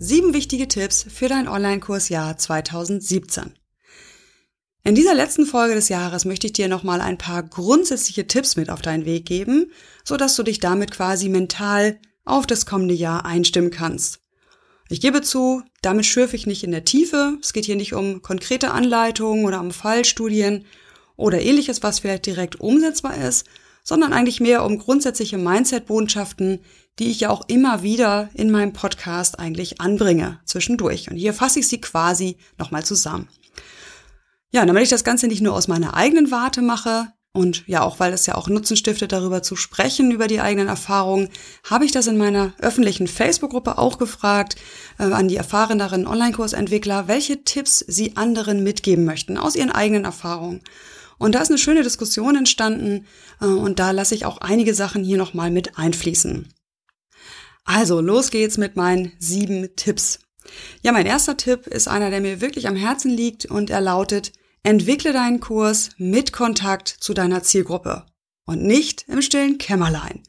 Sieben wichtige Tipps für dein Online-Kursjahr 2017. In dieser letzten Folge des Jahres möchte ich dir nochmal ein paar grundsätzliche Tipps mit auf deinen Weg geben, so dass du dich damit quasi mental auf das kommende Jahr einstimmen kannst. Ich gebe zu, damit schürfe ich nicht in der Tiefe. Es geht hier nicht um konkrete Anleitungen oder um Fallstudien oder ähnliches, was vielleicht direkt umsetzbar ist, sondern eigentlich mehr um grundsätzliche Mindset-Botschaften, die ich ja auch immer wieder in meinem Podcast eigentlich anbringe zwischendurch. Und hier fasse ich sie quasi nochmal zusammen. Ja, damit ich das Ganze nicht nur aus meiner eigenen Warte mache und ja auch, weil es ja auch Nutzen stiftet, darüber zu sprechen, über die eigenen Erfahrungen, habe ich das in meiner öffentlichen Facebook-Gruppe auch gefragt äh, an die erfahreneren Online-Kursentwickler, welche Tipps sie anderen mitgeben möchten aus ihren eigenen Erfahrungen. Und da ist eine schöne Diskussion entstanden äh, und da lasse ich auch einige Sachen hier nochmal mit einfließen. Also, los geht's mit meinen sieben Tipps. Ja, mein erster Tipp ist einer, der mir wirklich am Herzen liegt und er lautet, entwickle deinen Kurs mit Kontakt zu deiner Zielgruppe und nicht im stillen Kämmerlein.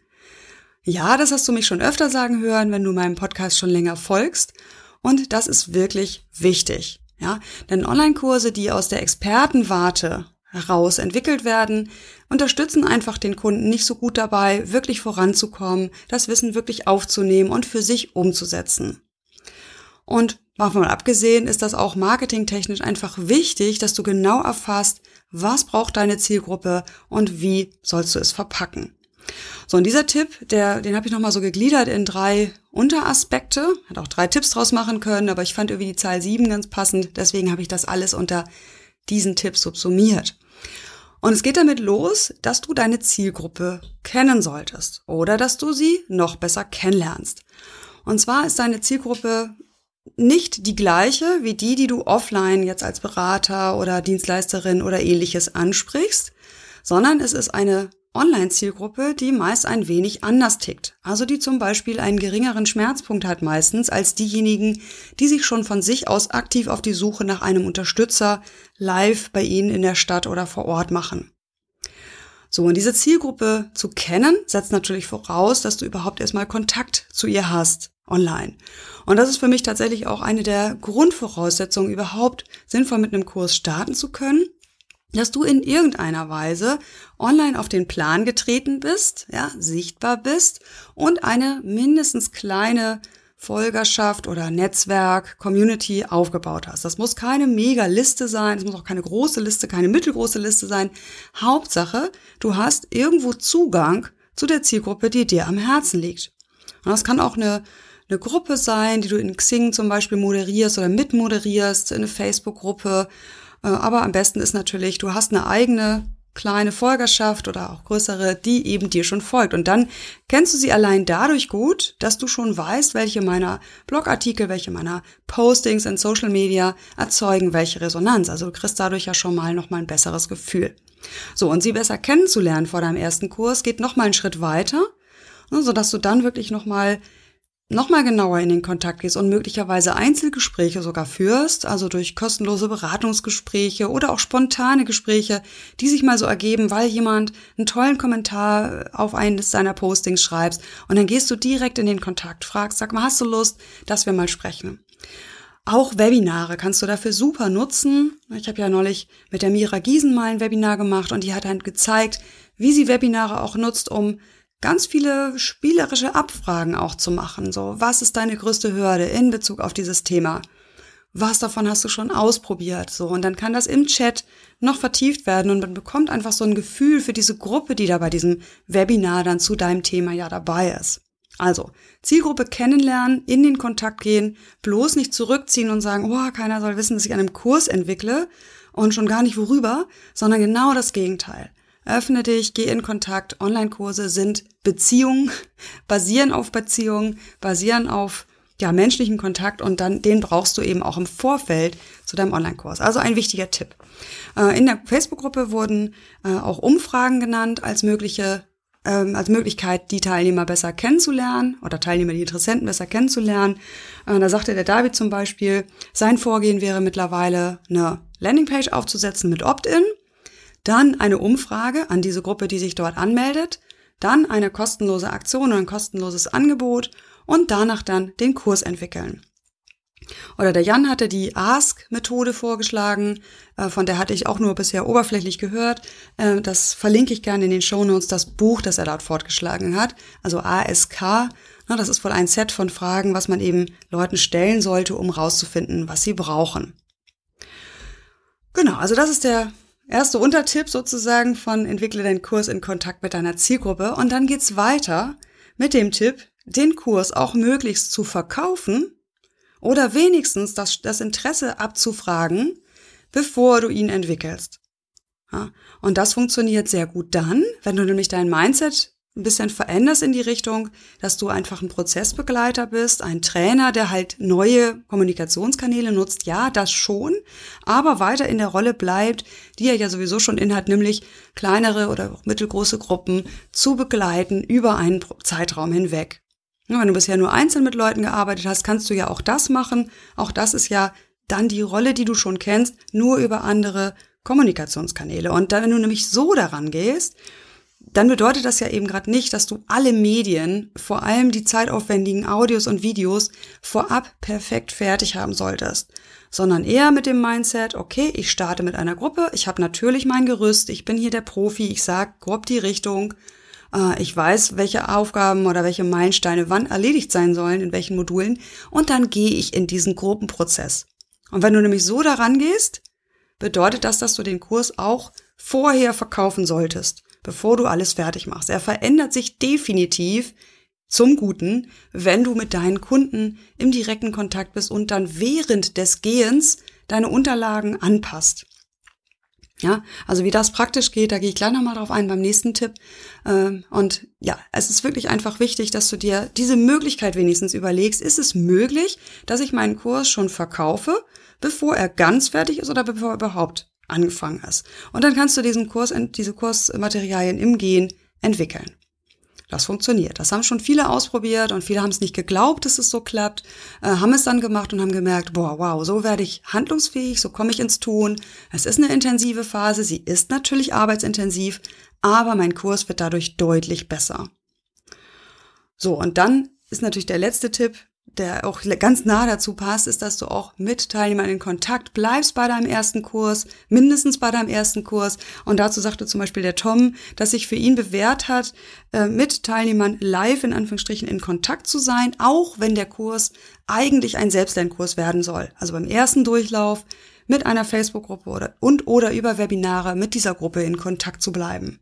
Ja, das hast du mich schon öfter sagen hören, wenn du meinem Podcast schon länger folgst und das ist wirklich wichtig. Ja, denn Online-Kurse, die aus der Expertenwarte heraus entwickelt werden, unterstützen einfach den Kunden nicht so gut dabei, wirklich voranzukommen, das Wissen wirklich aufzunehmen und für sich umzusetzen. Und davon abgesehen ist das auch marketingtechnisch einfach wichtig, dass du genau erfasst, was braucht deine Zielgruppe und wie sollst du es verpacken. So, und dieser Tipp, der, den habe ich nochmal so gegliedert in drei Unteraspekte. Hat auch drei Tipps draus machen können, aber ich fand irgendwie die Zahl sieben ganz passend. Deswegen habe ich das alles unter diesen Tipp subsumiert. Und es geht damit los, dass du deine Zielgruppe kennen solltest oder dass du sie noch besser kennenlernst. Und zwar ist deine Zielgruppe nicht die gleiche wie die, die du offline jetzt als Berater oder Dienstleisterin oder ähnliches ansprichst, sondern es ist eine Online-Zielgruppe, die meist ein wenig anders tickt. Also die zum Beispiel einen geringeren Schmerzpunkt hat meistens als diejenigen, die sich schon von sich aus aktiv auf die Suche nach einem Unterstützer live bei Ihnen in der Stadt oder vor Ort machen. So, und diese Zielgruppe zu kennen, setzt natürlich voraus, dass du überhaupt erstmal Kontakt zu ihr hast online. Und das ist für mich tatsächlich auch eine der Grundvoraussetzungen, überhaupt sinnvoll mit einem Kurs starten zu können dass du in irgendeiner Weise online auf den Plan getreten bist, ja, sichtbar bist und eine mindestens kleine Folgerschaft oder Netzwerk, Community aufgebaut hast. Das muss keine Mega-Liste sein, es muss auch keine große Liste, keine mittelgroße Liste sein. Hauptsache, du hast irgendwo Zugang zu der Zielgruppe, die dir am Herzen liegt. Und das kann auch eine, eine Gruppe sein, die du in Xing zum Beispiel moderierst oder mitmoderierst, eine Facebook-Gruppe aber am besten ist natürlich, du hast eine eigene kleine Folgerschaft oder auch größere, die eben dir schon folgt. Und dann kennst du sie allein dadurch gut, dass du schon weißt, welche meiner Blogartikel, welche meiner Postings in Social Media erzeugen welche Resonanz. Also du kriegst dadurch ja schon mal nochmal ein besseres Gefühl. So, und sie besser kennenzulernen vor deinem ersten Kurs geht nochmal einen Schritt weiter, ne, sodass du dann wirklich nochmal nochmal genauer in den Kontakt gehst und möglicherweise Einzelgespräche sogar führst, also durch kostenlose Beratungsgespräche oder auch spontane Gespräche, die sich mal so ergeben, weil jemand einen tollen Kommentar auf eines seiner Postings schreibst und dann gehst du direkt in den Kontakt, fragst, sag mal, hast du Lust, dass wir mal sprechen? Auch Webinare kannst du dafür super nutzen. Ich habe ja neulich mit der Mira Giesen mal ein Webinar gemacht und die hat dann gezeigt, wie sie Webinare auch nutzt, um ganz viele spielerische Abfragen auch zu machen. So, was ist deine größte Hürde in Bezug auf dieses Thema? Was davon hast du schon ausprobiert? So, und dann kann das im Chat noch vertieft werden und man bekommt einfach so ein Gefühl für diese Gruppe, die da bei diesem Webinar dann zu deinem Thema ja dabei ist. Also, Zielgruppe kennenlernen, in den Kontakt gehen, bloß nicht zurückziehen und sagen, oh, keiner soll wissen, dass ich an einem Kurs entwickle und schon gar nicht worüber, sondern genau das Gegenteil. Öffne dich, geh in Kontakt. Online-Kurse sind Beziehungen, basieren auf Beziehungen, basieren auf ja, menschlichen Kontakt und dann den brauchst du eben auch im Vorfeld zu deinem Online-Kurs. Also ein wichtiger Tipp. Äh, in der Facebook-Gruppe wurden äh, auch Umfragen genannt als mögliche ähm, als Möglichkeit, die Teilnehmer besser kennenzulernen oder Teilnehmer, die Interessenten besser kennenzulernen. Äh, da sagte der David zum Beispiel, sein Vorgehen wäre mittlerweile eine Landingpage aufzusetzen mit Opt-in, dann eine Umfrage an diese Gruppe, die sich dort anmeldet, dann eine kostenlose Aktion oder ein kostenloses Angebot und danach dann den Kurs entwickeln. Oder der Jan hatte die Ask-Methode vorgeschlagen, äh, von der hatte ich auch nur bisher oberflächlich gehört. Äh, das verlinke ich gerne in den Show Notes, das Buch, das er dort fortgeschlagen hat. Also ASK, das ist wohl ein Set von Fragen, was man eben Leuten stellen sollte, um rauszufinden, was sie brauchen. Genau, also das ist der erste Untertipp sozusagen von entwickle deinen Kurs in Kontakt mit deiner Zielgruppe. Und dann geht's weiter mit dem Tipp, den Kurs auch möglichst zu verkaufen oder wenigstens das, das Interesse abzufragen, bevor du ihn entwickelst. Ja, und das funktioniert sehr gut dann, wenn du nämlich dein Mindset ein bisschen veränderst in die Richtung, dass du einfach ein Prozessbegleiter bist, ein Trainer, der halt neue Kommunikationskanäle nutzt. Ja, das schon, aber weiter in der Rolle bleibt, die er ja sowieso schon inhat, nämlich kleinere oder auch mittelgroße Gruppen zu begleiten über einen Zeitraum hinweg. Wenn du bisher nur einzeln mit Leuten gearbeitet hast, kannst du ja auch das machen. Auch das ist ja dann die Rolle, die du schon kennst, nur über andere Kommunikationskanäle. Und wenn du nämlich so daran gehst, dann bedeutet das ja eben gerade nicht, dass du alle Medien, vor allem die zeitaufwendigen Audios und Videos, vorab perfekt fertig haben solltest, sondern eher mit dem Mindset, okay, ich starte mit einer Gruppe, ich habe natürlich mein Gerüst, ich bin hier der Profi, ich sag grob die Richtung, äh, ich weiß, welche Aufgaben oder welche Meilensteine wann erledigt sein sollen, in welchen Modulen, und dann gehe ich in diesen Gruppenprozess. Und wenn du nämlich so daran gehst, bedeutet das, dass du den Kurs auch vorher verkaufen solltest, bevor du alles fertig machst. Er verändert sich definitiv zum Guten, wenn du mit deinen Kunden im direkten Kontakt bist und dann während des Gehens deine Unterlagen anpasst. Ja, also wie das praktisch geht, da gehe ich gleich nochmal drauf ein beim nächsten Tipp. Ähm, und ja, es ist wirklich einfach wichtig, dass du dir diese Möglichkeit wenigstens überlegst. Ist es möglich, dass ich meinen Kurs schon verkaufe, bevor er ganz fertig ist oder bevor er überhaupt angefangen ist? Und dann kannst du diesen Kurs, diese Kursmaterialien im Gehen entwickeln. Das funktioniert. Das haben schon viele ausprobiert und viele haben es nicht geglaubt, dass es so klappt, äh, haben es dann gemacht und haben gemerkt, boah, wow, so werde ich handlungsfähig, so komme ich ins Tun. Es ist eine intensive Phase, sie ist natürlich arbeitsintensiv, aber mein Kurs wird dadurch deutlich besser. So, und dann ist natürlich der letzte Tipp, der auch ganz nah dazu passt, ist, dass du auch mit Teilnehmern in Kontakt bleibst bei deinem ersten Kurs, mindestens bei deinem ersten Kurs. Und dazu sagte zum Beispiel der Tom, dass sich für ihn bewährt hat, äh, mit Teilnehmern live in Anführungsstrichen in Kontakt zu sein, auch wenn der Kurs eigentlich ein Selbstlernkurs werden soll. Also beim ersten Durchlauf mit einer Facebook-Gruppe oder, und oder über Webinare mit dieser Gruppe in Kontakt zu bleiben.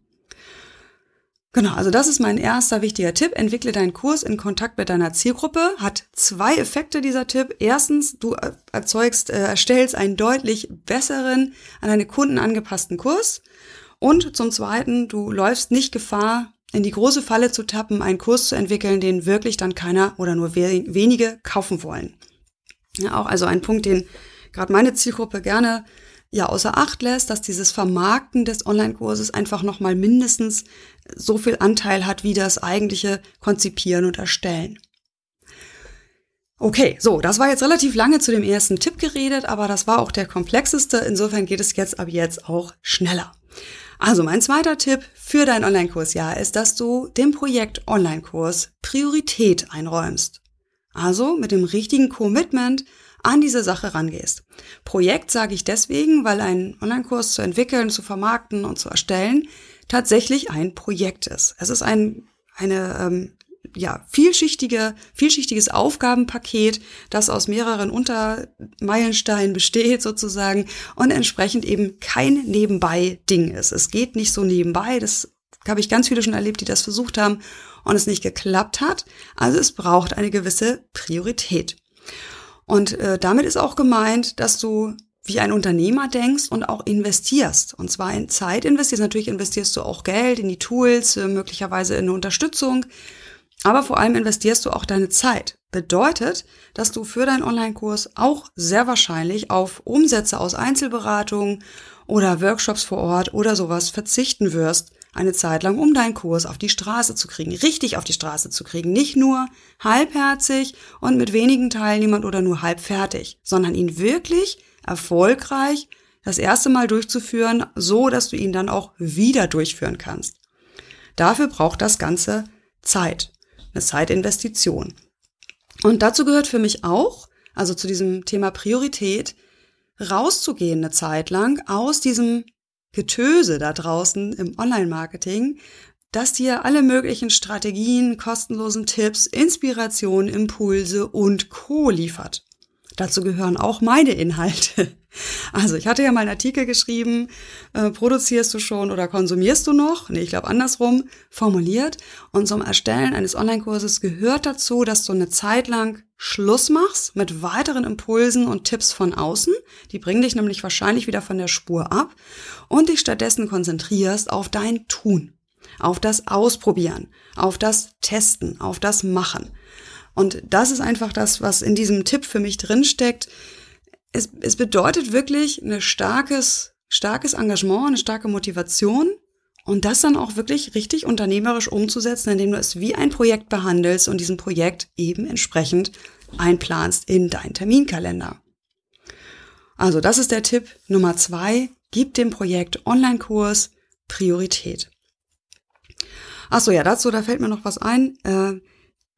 Genau, also das ist mein erster wichtiger Tipp. Entwickle deinen Kurs in Kontakt mit deiner Zielgruppe. Hat zwei Effekte dieser Tipp. Erstens, du erzeugst, äh, erstellst einen deutlich besseren, an deine Kunden angepassten Kurs. Und zum Zweiten, du läufst nicht Gefahr, in die große Falle zu tappen, einen Kurs zu entwickeln, den wirklich dann keiner oder nur wenige kaufen wollen. Ja, auch also ein Punkt, den gerade meine Zielgruppe gerne ja außer Acht lässt, dass dieses Vermarkten des Online-Kurses einfach nochmal mindestens so viel Anteil hat wie das eigentliche Konzipieren und Erstellen. Okay, so, das war jetzt relativ lange zu dem ersten Tipp geredet, aber das war auch der komplexeste. Insofern geht es jetzt ab jetzt auch schneller. Also mein zweiter Tipp für dein Online-Kurs ja ist, dass du dem Projekt Online-Kurs Priorität einräumst. Also mit dem richtigen Commitment an diese Sache rangehst. Projekt sage ich deswegen, weil ein Online-Kurs zu entwickeln, zu vermarkten und zu erstellen tatsächlich ein Projekt ist. Es ist ein, eine ähm, ja, vielschichtige, vielschichtiges Aufgabenpaket, das aus mehreren Untermeilensteinen besteht sozusagen und entsprechend eben kein Nebenbei-Ding ist. Es geht nicht so nebenbei, das habe ich ganz viele schon erlebt, die das versucht haben und es nicht geklappt hat. Also es braucht eine gewisse Priorität. Und äh, damit ist auch gemeint, dass du wie ein Unternehmer denkst und auch investierst. Und zwar in Zeit investierst. Natürlich investierst du auch Geld in die Tools, äh, möglicherweise in eine Unterstützung. Aber vor allem investierst du auch deine Zeit. Bedeutet, dass du für deinen Online-Kurs auch sehr wahrscheinlich auf Umsätze aus Einzelberatungen oder Workshops vor Ort oder sowas verzichten wirst, eine Zeit lang, um deinen Kurs auf die Straße zu kriegen, richtig auf die Straße zu kriegen. Nicht nur halbherzig und mit wenigen Teilnehmern oder nur halb fertig, sondern ihn wirklich erfolgreich das erste Mal durchzuführen, so dass du ihn dann auch wieder durchführen kannst. Dafür braucht das Ganze Zeit, eine Zeitinvestition. Und dazu gehört für mich auch, also zu diesem Thema Priorität, rauszugehen eine Zeit lang aus diesem Getöse da draußen im Online-Marketing, das dir alle möglichen Strategien, kostenlosen Tipps, Inspirationen, Impulse und Co liefert. Dazu gehören auch meine Inhalte. Also ich hatte ja mal einen Artikel geschrieben, äh, produzierst du schon oder konsumierst du noch? Nee, ich glaube andersrum formuliert. Und zum Erstellen eines Online-Kurses gehört dazu, dass du eine Zeit lang Schluss machst mit weiteren Impulsen und Tipps von außen. Die bringen dich nämlich wahrscheinlich wieder von der Spur ab und dich stattdessen konzentrierst auf dein Tun, auf das Ausprobieren, auf das Testen, auf das Machen. Und das ist einfach das, was in diesem Tipp für mich drinsteckt. Es, es bedeutet wirklich ein starkes, starkes Engagement, eine starke Motivation und das dann auch wirklich richtig unternehmerisch umzusetzen, indem du es wie ein Projekt behandelst und diesem Projekt eben entsprechend einplanst in deinen Terminkalender. Also das ist der Tipp Nummer zwei. Gib dem Projekt Online-Kurs Priorität. Ach so, ja, dazu, da fällt mir noch was ein. Äh,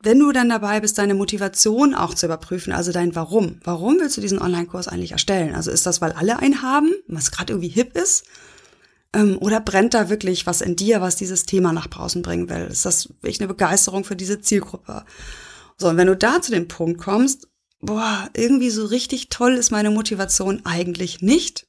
wenn du dann dabei bist, deine Motivation auch zu überprüfen, also dein Warum. Warum willst du diesen Online-Kurs eigentlich erstellen? Also ist das, weil alle einen haben, was gerade irgendwie hip ist? Ähm, oder brennt da wirklich was in dir, was dieses Thema nach draußen bringen will? Ist das wirklich eine Begeisterung für diese Zielgruppe? So, und wenn du da zu dem Punkt kommst, boah, irgendwie so richtig toll ist meine Motivation eigentlich nicht,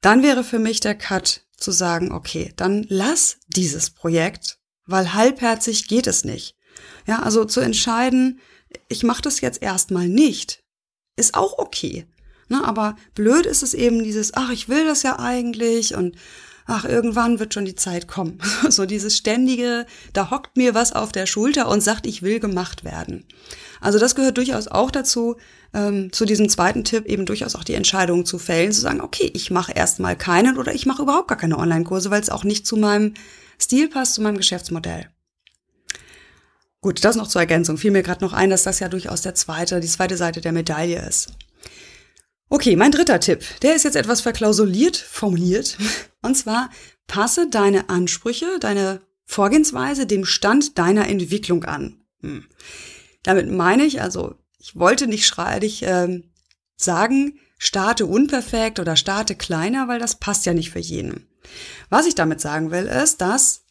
dann wäre für mich der Cut zu sagen, okay, dann lass dieses Projekt, weil halbherzig geht es nicht. Ja, also zu entscheiden, ich mache das jetzt erstmal nicht, ist auch okay. Ne, aber blöd ist es eben dieses, ach, ich will das ja eigentlich und ach, irgendwann wird schon die Zeit kommen. So dieses ständige, da hockt mir was auf der Schulter und sagt, ich will gemacht werden. Also das gehört durchaus auch dazu, ähm, zu diesem zweiten Tipp eben durchaus auch die Entscheidung zu fällen, zu sagen, okay, ich mache erstmal keinen oder ich mache überhaupt gar keine Online-Kurse, weil es auch nicht zu meinem Stil passt, zu meinem Geschäftsmodell. Gut, das noch zur Ergänzung. Fiel mir gerade noch ein, dass das ja durchaus der zweite, die zweite Seite der Medaille ist. Okay, mein dritter Tipp, der ist jetzt etwas verklausuliert formuliert. Und zwar, passe deine Ansprüche, deine Vorgehensweise dem Stand deiner Entwicklung an. Hm. Damit meine ich, also, ich wollte nicht schreidig äh, sagen, starte unperfekt oder starte kleiner, weil das passt ja nicht für jeden. Was ich damit sagen will, ist, dass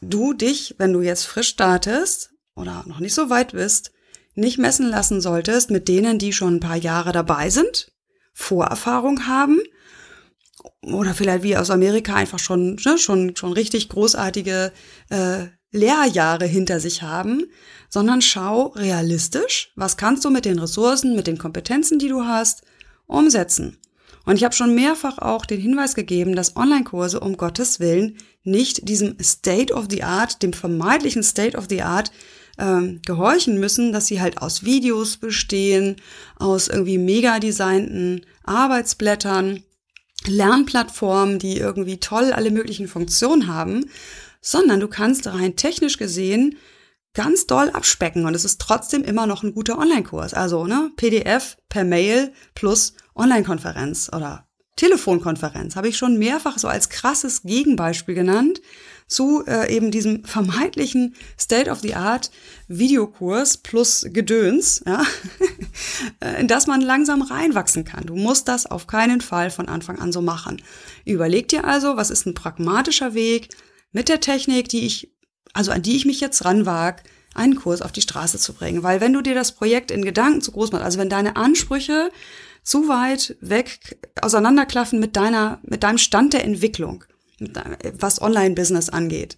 du dich, wenn du jetzt frisch startest oder noch nicht so weit bist, nicht messen lassen solltest mit denen, die schon ein paar Jahre dabei sind, Vorerfahrung haben oder vielleicht wie aus Amerika einfach schon ne, schon schon richtig großartige äh, Lehrjahre hinter sich haben, sondern schau realistisch, was kannst du mit den Ressourcen, mit den Kompetenzen, die du hast, umsetzen. Und ich habe schon mehrfach auch den Hinweis gegeben, dass Online-Kurse um Gottes Willen nicht diesem State of the Art, dem vermeintlichen State of the Art ähm, gehorchen müssen, dass sie halt aus Videos bestehen, aus irgendwie mega designten Arbeitsblättern, Lernplattformen, die irgendwie toll alle möglichen Funktionen haben, sondern du kannst rein technisch gesehen ganz doll abspecken und es ist trotzdem immer noch ein guter Online-Kurs. Also ne, PDF per Mail plus Online-Konferenz oder Telefonkonferenz habe ich schon mehrfach so als krasses Gegenbeispiel genannt zu äh, eben diesem vermeintlichen State-of-the-Art Videokurs plus Gedöns, ja, in das man langsam reinwachsen kann. Du musst das auf keinen Fall von Anfang an so machen. Überleg dir also, was ist ein pragmatischer Weg mit der Technik, die ich, also an die ich mich jetzt ranwag, einen Kurs auf die Straße zu bringen. Weil wenn du dir das Projekt in Gedanken zu groß machst, also wenn deine Ansprüche zu weit weg auseinanderklaffen mit deiner, mit deinem Stand der Entwicklung, was Online-Business angeht,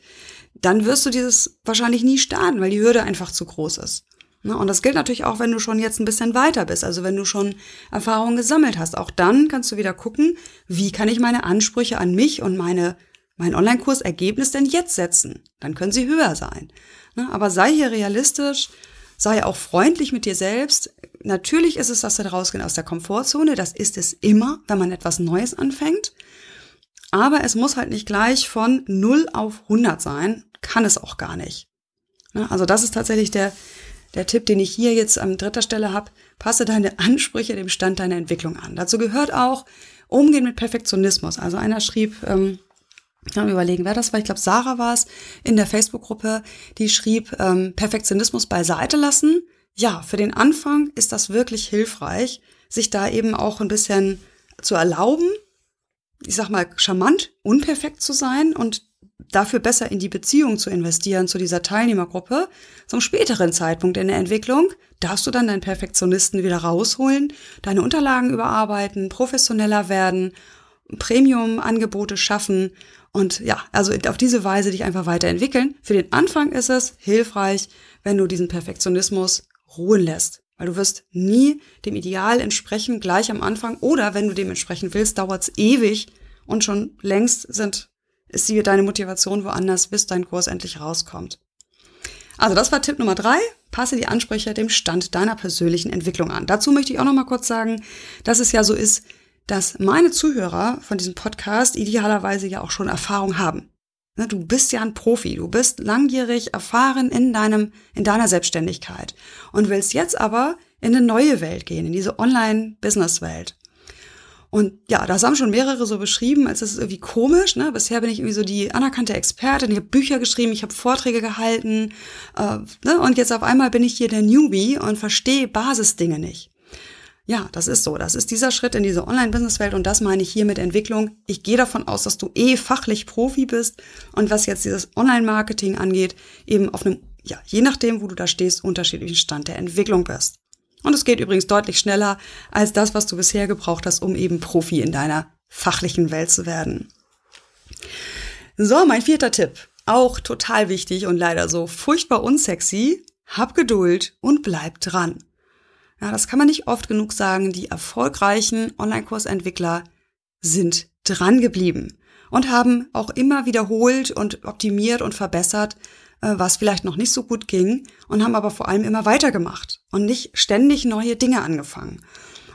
dann wirst du dieses wahrscheinlich nie starten, weil die Hürde einfach zu groß ist. Ne, und das gilt natürlich auch, wenn du schon jetzt ein bisschen weiter bist, also wenn du schon Erfahrungen gesammelt hast. Auch dann kannst du wieder gucken, wie kann ich meine Ansprüche an mich und meine, mein Online-Kurs-Ergebnis denn jetzt setzen? Dann können sie höher sein. Ne, aber sei hier realistisch, sei auch freundlich mit dir selbst. Natürlich ist es das rausgehen aus der Komfortzone. Das ist es immer, wenn man etwas Neues anfängt. Aber es muss halt nicht gleich von 0 auf 100 sein. Kann es auch gar nicht. Ne, also das ist tatsächlich der, der Tipp, den ich hier jetzt an dritter Stelle habe. Passe deine Ansprüche dem Stand deiner Entwicklung an. Dazu gehört auch Umgehen mit Perfektionismus. Also einer schrieb, ähm, ich kann mir überlegen, wer das war. Ich glaube, Sarah war es in der Facebook-Gruppe, die schrieb, ähm, Perfektionismus beiseite lassen. Ja, für den Anfang ist das wirklich hilfreich, sich da eben auch ein bisschen zu erlauben, ich sag mal, charmant, unperfekt zu sein und dafür besser in die Beziehung zu investieren zu dieser Teilnehmergruppe. Zum späteren Zeitpunkt in der Entwicklung darfst du dann deinen Perfektionisten wieder rausholen, deine Unterlagen überarbeiten, professioneller werden, Premium-Angebote schaffen und ja, also auf diese Weise dich einfach weiterentwickeln. Für den Anfang ist es hilfreich, wenn du diesen Perfektionismus ruhen lässt. Weil du wirst nie dem Ideal entsprechen, gleich am Anfang. Oder wenn du dem entsprechen willst, dauert es ewig und schon längst sind, ist die, deine Motivation woanders, bis dein Kurs endlich rauskommt. Also das war Tipp Nummer drei. Passe die Ansprüche dem Stand deiner persönlichen Entwicklung an. Dazu möchte ich auch noch mal kurz sagen, dass es ja so ist, dass meine Zuhörer von diesem Podcast idealerweise ja auch schon Erfahrung haben. Ne, du bist ja ein Profi, du bist langjährig erfahren in deinem, in deiner Selbstständigkeit und willst jetzt aber in eine neue Welt gehen, in diese Online-Business-Welt. Und ja, das haben schon mehrere so beschrieben, als ist irgendwie komisch. Ne? Bisher bin ich irgendwie so die anerkannte Expertin, ich habe Bücher geschrieben, ich habe Vorträge gehalten äh, ne? und jetzt auf einmal bin ich hier der Newbie und verstehe Basisdinge nicht. Ja, das ist so. Das ist dieser Schritt in diese Online-Business-Welt und das meine ich hier mit Entwicklung. Ich gehe davon aus, dass du eh fachlich Profi bist und was jetzt dieses Online-Marketing angeht, eben auf einem, ja, je nachdem, wo du da stehst, unterschiedlichen Stand der Entwicklung bist. Und es geht übrigens deutlich schneller als das, was du bisher gebraucht hast, um eben Profi in deiner fachlichen Welt zu werden. So, mein vierter Tipp. Auch total wichtig und leider so furchtbar unsexy. Hab Geduld und bleib dran. Ja, das kann man nicht oft genug sagen. Die erfolgreichen Online-Kursentwickler sind dran geblieben und haben auch immer wiederholt und optimiert und verbessert, äh, was vielleicht noch nicht so gut ging und haben aber vor allem immer weitergemacht und nicht ständig neue Dinge angefangen.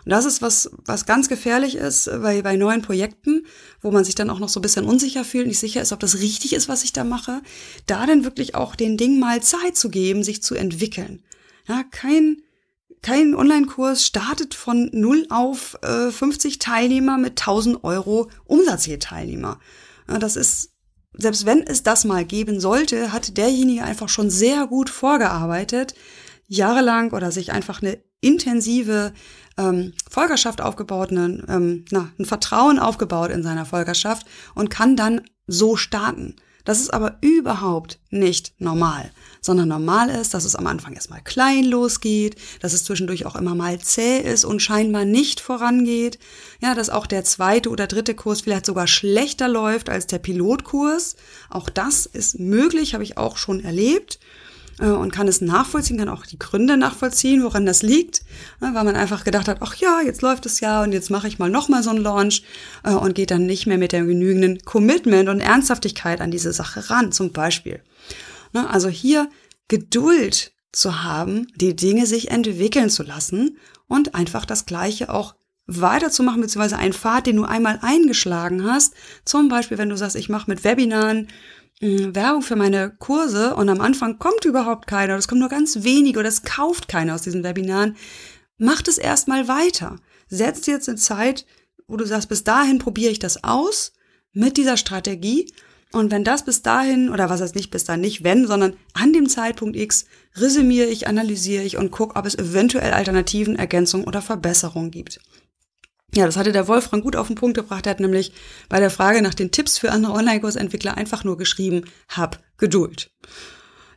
Und das ist was, was ganz gefährlich ist bei, bei neuen Projekten, wo man sich dann auch noch so ein bisschen unsicher fühlt, nicht sicher ist, ob das richtig ist, was ich da mache, da dann wirklich auch den Dingen mal Zeit zu geben, sich zu entwickeln. Ja, kein, kein Online-Kurs startet von 0 auf äh, 50 Teilnehmer mit 1000 Euro Umsatz je Teilnehmer. Ja, das ist, selbst wenn es das mal geben sollte, hat derjenige einfach schon sehr gut vorgearbeitet, jahrelang oder sich einfach eine intensive ähm, Folgerschaft aufgebaut, einen, ähm, na, ein Vertrauen aufgebaut in seiner Folgerschaft und kann dann so starten. Das ist aber überhaupt nicht normal, sondern normal ist, dass es am Anfang erstmal klein losgeht, dass es zwischendurch auch immer mal zäh ist und scheinbar nicht vorangeht. Ja, dass auch der zweite oder dritte Kurs vielleicht sogar schlechter läuft als der Pilotkurs. Auch das ist möglich, habe ich auch schon erlebt. Äh, und kann es nachvollziehen, kann auch die Gründe nachvollziehen, woran das liegt, ne, weil man einfach gedacht hat, ach ja, jetzt läuft es ja und jetzt mache ich mal nochmal so einen Launch äh, und geht dann nicht mehr mit der genügenden Commitment und Ernsthaftigkeit an diese Sache ran, zum Beispiel. Ne, also hier Geduld zu haben, die Dinge sich entwickeln zu lassen und einfach das Gleiche auch weiterzumachen, beziehungsweise einen Pfad, den du einmal eingeschlagen hast. Zum Beispiel, wenn du sagst, ich mache mit Webinaren Werbung für meine Kurse und am Anfang kommt überhaupt keiner, oder es kommt nur ganz wenig oder es kauft keiner aus diesen Webinaren, macht es erstmal weiter. Setzt jetzt eine Zeit, wo du sagst, bis dahin probiere ich das aus mit dieser Strategie und wenn das bis dahin, oder was heißt nicht bis dahin, nicht wenn, sondern an dem Zeitpunkt X resümiere ich, analysiere ich und gucke, ob es eventuell Alternativen, Ergänzungen oder Verbesserungen gibt. Ja, das hatte der Wolfram gut auf den Punkt gebracht. Er hat nämlich bei der Frage nach den Tipps für andere Online-Kursentwickler einfach nur geschrieben, hab Geduld.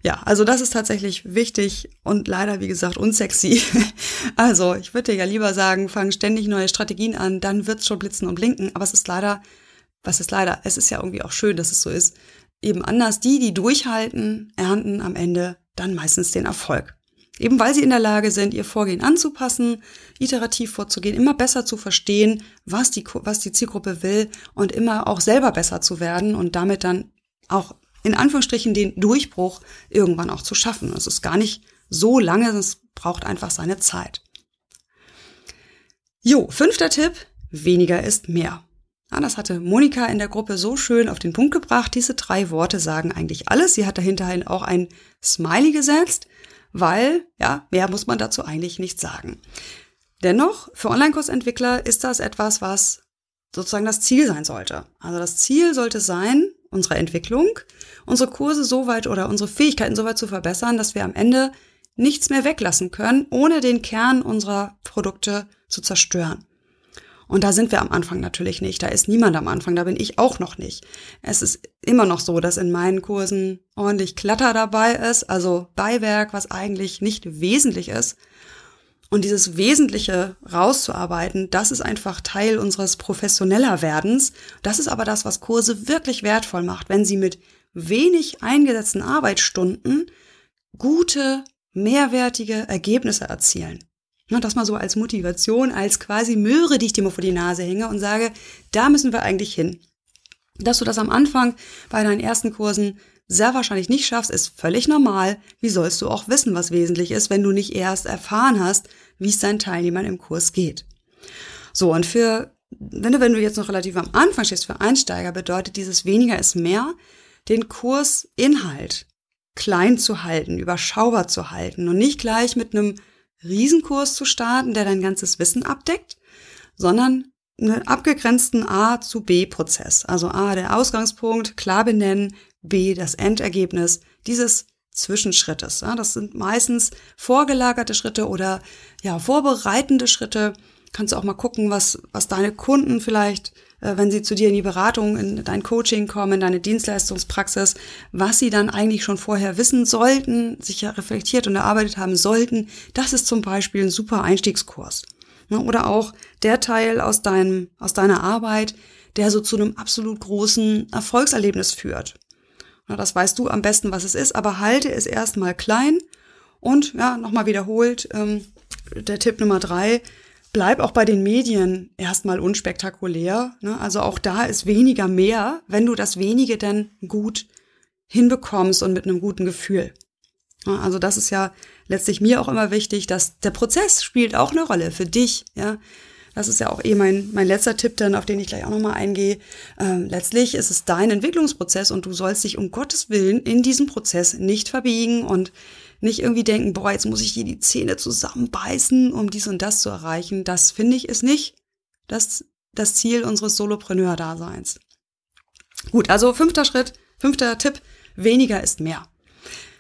Ja, also das ist tatsächlich wichtig und leider, wie gesagt, unsexy. Also ich würde dir ja lieber sagen, fang ständig neue Strategien an, dann wird's schon blitzen und blinken. Aber es ist leider, was ist leider, es ist ja irgendwie auch schön, dass es so ist, eben anders. Die, die durchhalten, ernten am Ende dann meistens den Erfolg. Eben weil sie in der Lage sind, ihr Vorgehen anzupassen, iterativ vorzugehen, immer besser zu verstehen, was die, was die Zielgruppe will und immer auch selber besser zu werden und damit dann auch in Anführungsstrichen den Durchbruch irgendwann auch zu schaffen. Es ist gar nicht so lange, es braucht einfach seine Zeit. Jo, fünfter Tipp, weniger ist mehr. Ja, das hatte Monika in der Gruppe so schön auf den Punkt gebracht. Diese drei Worte sagen eigentlich alles. Sie hat dahinterhin auch ein Smiley gesetzt, weil, ja, mehr muss man dazu eigentlich nicht sagen. Dennoch, für Online-Kursentwickler ist das etwas, was sozusagen das Ziel sein sollte. Also das Ziel sollte sein, unsere Entwicklung, unsere Kurse so weit oder unsere Fähigkeiten so weit zu verbessern, dass wir am Ende nichts mehr weglassen können, ohne den Kern unserer Produkte zu zerstören. Und da sind wir am Anfang natürlich nicht. Da ist niemand am Anfang. Da bin ich auch noch nicht. Es ist immer noch so, dass in meinen Kursen ordentlich Klatter dabei ist. Also Beiwerk, was eigentlich nicht wesentlich ist. Und dieses Wesentliche rauszuarbeiten, das ist einfach Teil unseres professioneller Werdens. Das ist aber das, was Kurse wirklich wertvoll macht, wenn sie mit wenig eingesetzten Arbeitsstunden gute, mehrwertige Ergebnisse erzielen. Das mal so als Motivation, als quasi Möhre, die ich dir mal vor die Nase hänge und sage, da müssen wir eigentlich hin. Dass du das am Anfang bei deinen ersten Kursen sehr wahrscheinlich nicht schaffst, ist völlig normal. Wie sollst du auch wissen, was wesentlich ist, wenn du nicht erst erfahren hast, wie es deinen Teilnehmern im Kurs geht? So, und für, wenn du, wenn du jetzt noch relativ am Anfang stehst, für Einsteiger bedeutet dieses weniger ist mehr, den Kursinhalt klein zu halten, überschaubar zu halten und nicht gleich mit einem Riesenkurs zu starten, der dein ganzes Wissen abdeckt, sondern einen abgegrenzten A zu B Prozess. Also A der Ausgangspunkt, klar benennen, B das Endergebnis dieses Zwischenschrittes. Ja, das sind meistens vorgelagerte Schritte oder ja, vorbereitende Schritte. Kannst du auch mal gucken, was, was deine Kunden vielleicht wenn sie zu dir in die Beratung, in dein Coaching kommen, in deine Dienstleistungspraxis, was sie dann eigentlich schon vorher wissen sollten, sich ja reflektiert und erarbeitet haben sollten. Das ist zum Beispiel ein super Einstiegskurs. Ne, oder auch der Teil aus deinem, aus deiner Arbeit, der so zu einem absolut großen Erfolgserlebnis führt. Das weißt du am besten, was es ist, aber halte es erstmal klein und ja, nochmal wiederholt, ähm, der Tipp Nummer drei, bleib auch bei den Medien erstmal unspektakulär. Ne? Also auch da ist weniger mehr, wenn du das wenige denn gut hinbekommst und mit einem guten Gefühl. Also das ist ja letztlich mir auch immer wichtig, dass der Prozess spielt auch eine Rolle für dich, ja. Das ist ja auch eh mein, mein letzter Tipp, dann, auf den ich gleich auch nochmal eingehe. Ähm, letztlich ist es dein Entwicklungsprozess und du sollst dich um Gottes Willen in diesem Prozess nicht verbiegen und nicht irgendwie denken, boah, jetzt muss ich hier die Zähne zusammenbeißen, um dies und das zu erreichen. Das finde ich ist nicht das, das Ziel unseres Solopreneur-Daseins. Gut, also fünfter Schritt, fünfter Tipp, weniger ist mehr.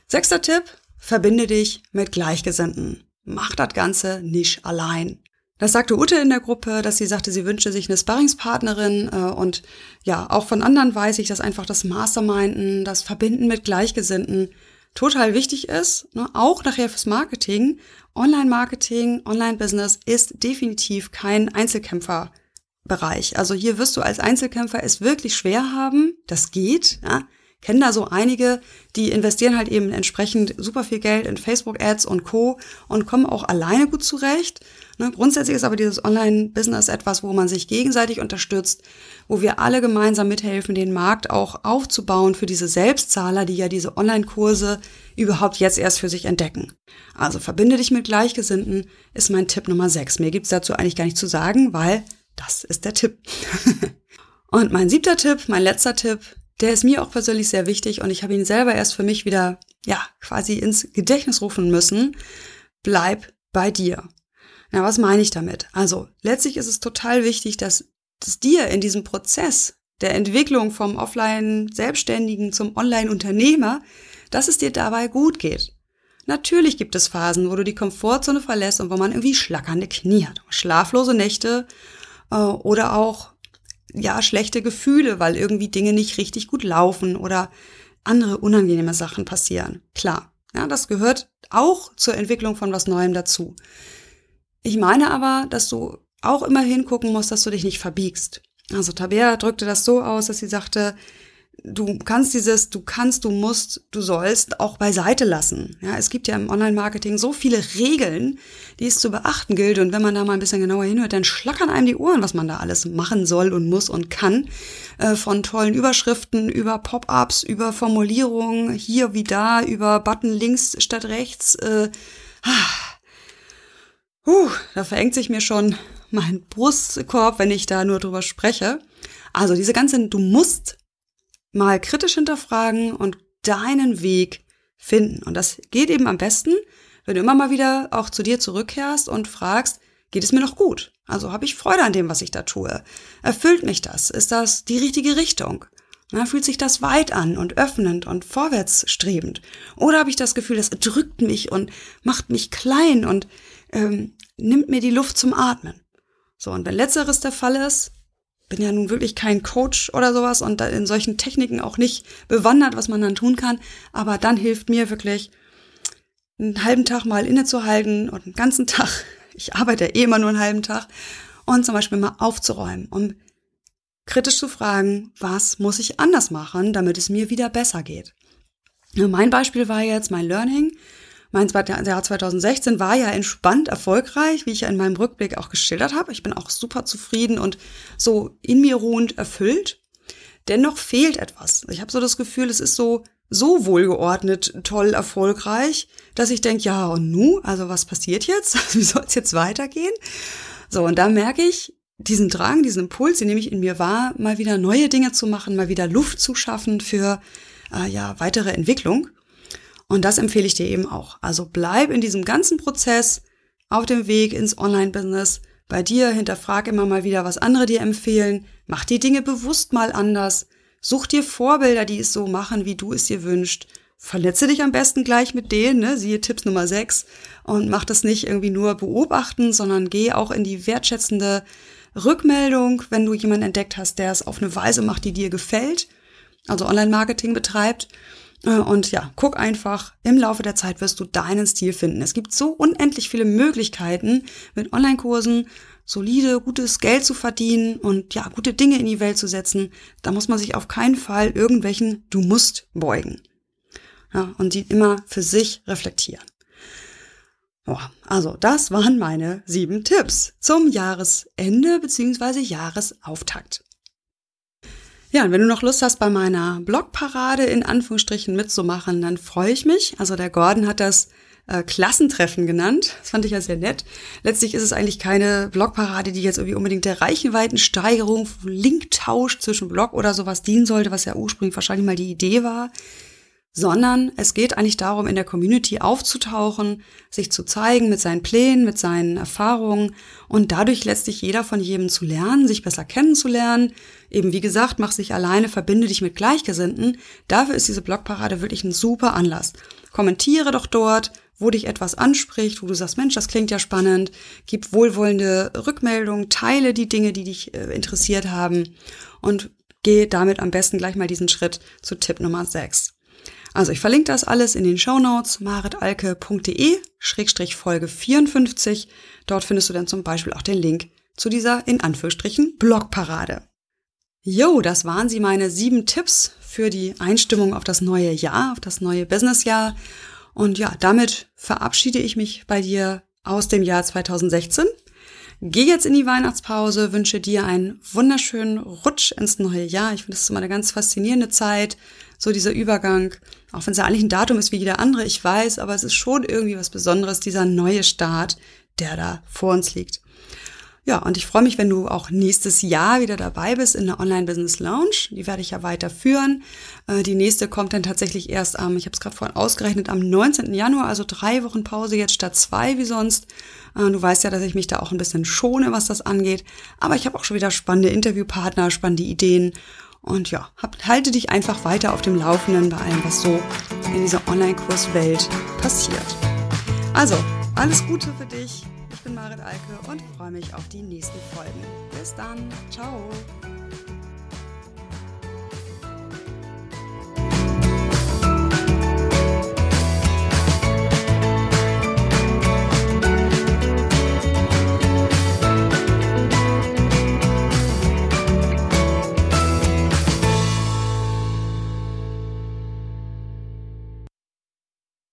Sechster Tipp, verbinde dich mit Gleichgesinnten. Mach das Ganze nicht allein. Das sagte Ute in der Gruppe, dass sie sagte, sie wünsche sich eine Sparringspartnerin äh, und ja, auch von anderen weiß ich, dass einfach das Masterminden, das Verbinden mit Gleichgesinnten total wichtig ist, ne, auch nachher fürs Marketing. Online-Marketing, Online-Business ist definitiv kein Einzelkämpferbereich. Also hier wirst du als Einzelkämpfer es wirklich schwer haben. Das geht, ja. Kennen da so einige, die investieren halt eben entsprechend super viel Geld in Facebook-Ads und Co. und kommen auch alleine gut zurecht. Ne? Grundsätzlich ist aber dieses Online-Business etwas, wo man sich gegenseitig unterstützt, wo wir alle gemeinsam mithelfen, den Markt auch aufzubauen für diese Selbstzahler, die ja diese Online-Kurse überhaupt jetzt erst für sich entdecken. Also verbinde dich mit Gleichgesinnten ist mein Tipp Nummer 6. Mir gibt's dazu eigentlich gar nicht zu sagen, weil das ist der Tipp. und mein siebter Tipp, mein letzter Tipp, der ist mir auch persönlich sehr wichtig und ich habe ihn selber erst für mich wieder, ja, quasi ins Gedächtnis rufen müssen. Bleib bei dir. Na, was meine ich damit? Also, letztlich ist es total wichtig, dass es dir in diesem Prozess der Entwicklung vom Offline-Selbstständigen zum Online-Unternehmer, dass es dir dabei gut geht. Natürlich gibt es Phasen, wo du die Komfortzone verlässt und wo man irgendwie schlackernde Knie hat, schlaflose Nächte äh, oder auch ja schlechte Gefühle, weil irgendwie Dinge nicht richtig gut laufen oder andere unangenehme Sachen passieren. Klar, ja, das gehört auch zur Entwicklung von was Neuem dazu. Ich meine aber, dass du auch immer hingucken musst, dass du dich nicht verbiegst. Also Tabea drückte das so aus, dass sie sagte, du kannst dieses, du kannst, du musst, du sollst auch beiseite lassen. Ja, es gibt ja im Online-Marketing so viele Regeln, die es zu beachten gilt. Und wenn man da mal ein bisschen genauer hinhört, dann schlackern einem die Ohren, was man da alles machen soll und muss und kann. Äh, von tollen Überschriften über Pop-ups, über Formulierungen, hier wie da, über Button links statt rechts. Äh, ah, uh, da verengt sich mir schon mein Brustkorb, wenn ich da nur drüber spreche. Also diese ganzen, du musst mal kritisch hinterfragen und deinen Weg finden. Und das geht eben am besten, wenn du immer mal wieder auch zu dir zurückkehrst und fragst, geht es mir noch gut? Also habe ich Freude an dem, was ich da tue? Erfüllt mich das? Ist das die richtige Richtung? Na, fühlt sich das weit an und öffnend und vorwärtsstrebend? Oder habe ich das Gefühl, das drückt mich und macht mich klein und ähm, nimmt mir die Luft zum Atmen? So, und wenn letzteres der Fall ist, bin ja nun wirklich kein Coach oder sowas und in solchen Techniken auch nicht bewandert, was man dann tun kann. Aber dann hilft mir wirklich, einen halben Tag mal innezuhalten und einen ganzen Tag, ich arbeite ja eh immer nur einen halben Tag, und zum Beispiel mal aufzuräumen, um kritisch zu fragen, was muss ich anders machen, damit es mir wieder besser geht. Mein Beispiel war jetzt mein Learning. Mein Jahr 2016 war ja entspannt erfolgreich, wie ich ja in meinem Rückblick auch geschildert habe. Ich bin auch super zufrieden und so in mir ruhend erfüllt. Dennoch fehlt etwas. Ich habe so das Gefühl, es ist so so wohlgeordnet, toll, erfolgreich, dass ich denke, ja und nu, also was passiert jetzt? Wie soll es jetzt weitergehen? So, und da merke ich diesen Drang, diesen Impuls, den nehme ich in mir wahr, mal wieder neue Dinge zu machen, mal wieder Luft zu schaffen für äh, ja weitere Entwicklung. Und das empfehle ich dir eben auch. Also bleib in diesem ganzen Prozess auf dem Weg ins Online-Business. Bei dir hinterfrag immer mal wieder, was andere dir empfehlen. Mach die Dinge bewusst mal anders. Such dir Vorbilder, die es so machen, wie du es dir wünschst. Verletze dich am besten gleich mit denen, ne? siehe Tipps Nummer 6. Und mach das nicht irgendwie nur beobachten, sondern geh auch in die wertschätzende Rückmeldung, wenn du jemanden entdeckt hast, der es auf eine Weise macht, die dir gefällt. Also Online-Marketing betreibt und ja, guck einfach, im Laufe der Zeit wirst du deinen Stil finden. Es gibt so unendlich viele Möglichkeiten, mit Online-Kursen solide, gutes Geld zu verdienen und ja, gute Dinge in die Welt zu setzen. Da muss man sich auf keinen Fall irgendwelchen Du musst beugen. Ja, und die immer für sich reflektieren. Boah, also das waren meine sieben Tipps zum Jahresende bzw. Jahresauftakt. Ja, und wenn du noch Lust hast, bei meiner Blogparade in Anführungsstrichen mitzumachen, dann freue ich mich. Also der Gordon hat das äh, Klassentreffen genannt. Das fand ich ja sehr nett. Letztlich ist es eigentlich keine Blogparade, die jetzt irgendwie unbedingt der Reichenweitensteigerung, Linktausch zwischen Blog oder sowas dienen sollte, was ja ursprünglich wahrscheinlich mal die Idee war sondern es geht eigentlich darum, in der Community aufzutauchen, sich zu zeigen mit seinen Plänen, mit seinen Erfahrungen und dadurch letztlich jeder von jedem zu lernen, sich besser kennenzulernen. Eben wie gesagt, mach sich alleine, verbinde dich mit Gleichgesinnten. Dafür ist diese Blogparade wirklich ein super Anlass. Kommentiere doch dort, wo dich etwas anspricht, wo du sagst, Mensch, das klingt ja spannend, gib wohlwollende Rückmeldungen, teile die Dinge, die dich äh, interessiert haben und geh damit am besten gleich mal diesen Schritt zu Tipp Nummer 6. Also ich verlinke das alles in den Show Notes maritalke.de Schrägstrich Folge 54. Dort findest du dann zum Beispiel auch den Link zu dieser in Anführungsstrichen Blogparade. Jo, das waren sie meine sieben Tipps für die Einstimmung auf das neue Jahr, auf das neue Businessjahr. Und ja, damit verabschiede ich mich bei dir aus dem Jahr 2016. Geh jetzt in die Weihnachtspause, wünsche dir einen wunderschönen Rutsch ins neue Jahr. Ich finde, ist immer eine ganz faszinierende Zeit so dieser Übergang, auch wenn es ja eigentlich ein Datum ist wie jeder andere, ich weiß, aber es ist schon irgendwie was Besonderes, dieser neue Start, der da vor uns liegt. Ja, und ich freue mich, wenn du auch nächstes Jahr wieder dabei bist in der Online Business Lounge. Die werde ich ja weiterführen. Äh, die nächste kommt dann tatsächlich erst am, ich habe es gerade vorhin ausgerechnet, am 19. Januar, also drei Wochen Pause jetzt statt zwei wie sonst. Äh, du weißt ja, dass ich mich da auch ein bisschen schone, was das angeht. Aber ich habe auch schon wieder spannende Interviewpartner, spannende Ideen. Und ja, hab, halte dich einfach weiter auf dem Laufenden bei allem, was so in dieser Online-Kurswelt passiert. Also, alles Gute für dich. Ich bin Marit Alke und freue mich auf die nächsten Folgen. Bis dann. Ciao.